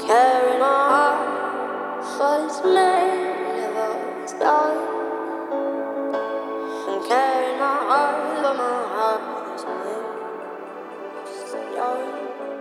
carrying on what is made of us done. I'm carrying on, but my heart is made of stone.